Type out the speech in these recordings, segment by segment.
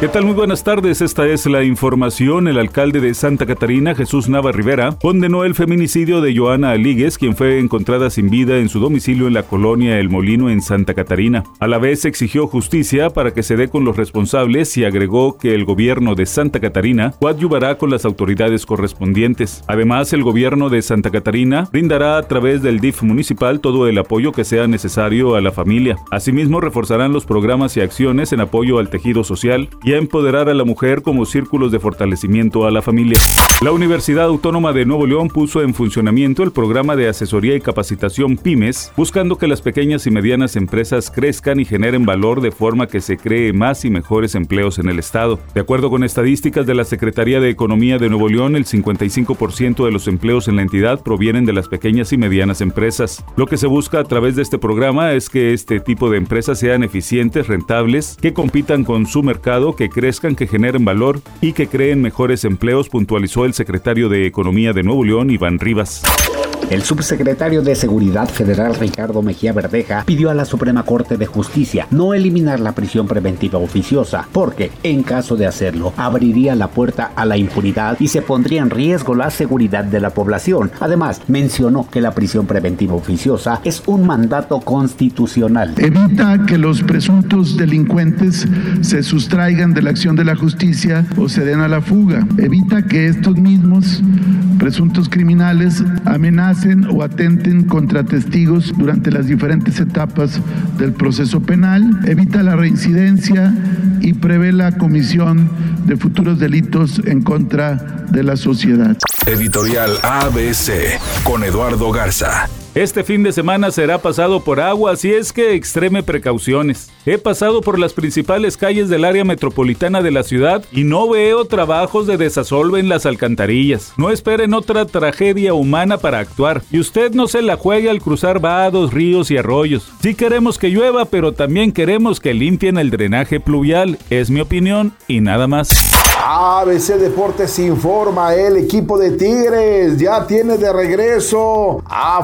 ¿Qué tal? Muy buenas tardes. Esta es la información. El alcalde de Santa Catarina, Jesús Nava Rivera, condenó el feminicidio de Joana Alíguez, quien fue encontrada sin vida en su domicilio en la colonia El Molino en Santa Catarina. A la vez exigió justicia para que se dé con los responsables y agregó que el gobierno de Santa Catarina coadyuvará con las autoridades correspondientes. Además, el gobierno de Santa Catarina brindará a través del DIF municipal todo el apoyo que sea necesario a la familia. Asimismo, reforzarán los programas y acciones en apoyo al tejido social y a empoderar a la mujer como círculos de fortalecimiento a la familia. La Universidad Autónoma de Nuevo León puso en funcionamiento el programa de asesoría y capacitación PYMES, buscando que las pequeñas y medianas empresas crezcan y generen valor de forma que se cree más y mejores empleos en el Estado. De acuerdo con estadísticas de la Secretaría de Economía de Nuevo León, el 55% de los empleos en la entidad provienen de las pequeñas y medianas empresas. Lo que se busca a través de este programa es que este tipo de empresas sean eficientes, rentables, que compitan con su mercado que crezcan, que generen valor y que creen mejores empleos, puntualizó el secretario de Economía de Nuevo León, Iván Rivas. El subsecretario de Seguridad Federal Ricardo Mejía Verdeja pidió a la Suprema Corte de Justicia no eliminar la prisión preventiva oficiosa, porque, en caso de hacerlo, abriría la puerta a la impunidad y se pondría en riesgo la seguridad de la población. Además, mencionó que la prisión preventiva oficiosa es un mandato constitucional. Evita que los presuntos delincuentes se sustraigan de la acción de la justicia o se den a la fuga. Evita que estos mismos presuntos criminales amenacen o atenten contra testigos durante las diferentes etapas del proceso penal, evita la reincidencia y prevé la comisión de futuros delitos en contra de la sociedad. Editorial ABC con Eduardo Garza. Este fin de semana será pasado por agua, así es que extreme precauciones. He pasado por las principales calles del área metropolitana de la ciudad y no veo trabajos de desasolve en las alcantarillas. No esperen otra tragedia humana para actuar. Y usted no se la juegue al cruzar vados, ríos y arroyos. Sí queremos que llueva, pero también queremos que limpien el drenaje pluvial. Es mi opinión y nada más. ABC Deportes informa, el equipo de Tigres ya tiene de regreso a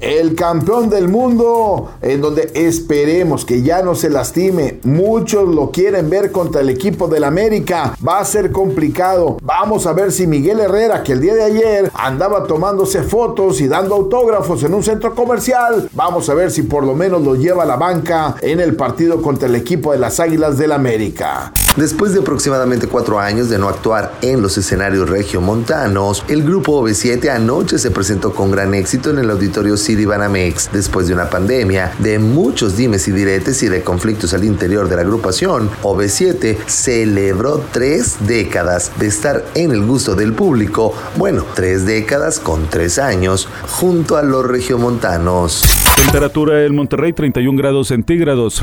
El campeón del mundo, en donde esperemos que ya no se lastime. Muchos lo quieren ver contra el equipo del América. Va a ser complicado. Vamos a ver si Miguel Herrera, que el día de ayer andaba tomándose fotos y dando autógrafos en un centro comercial, vamos a ver si por lo menos lo lleva a la banca en el partido contra el equipo de las Águilas del América. Después de aproximadamente cuatro años de no actuar en los escenarios regiomontanos, el grupo OV7 anoche se presentó con gran éxito en el auditorio City Banamex después de una pandemia de muchos dimes y diretes y de conflictos al interior de la agrupación. OV7 celebró tres décadas de estar en el gusto del público, bueno, tres décadas con tres años, junto a los regiomontanos. Temperatura en Monterrey 31 grados centígrados.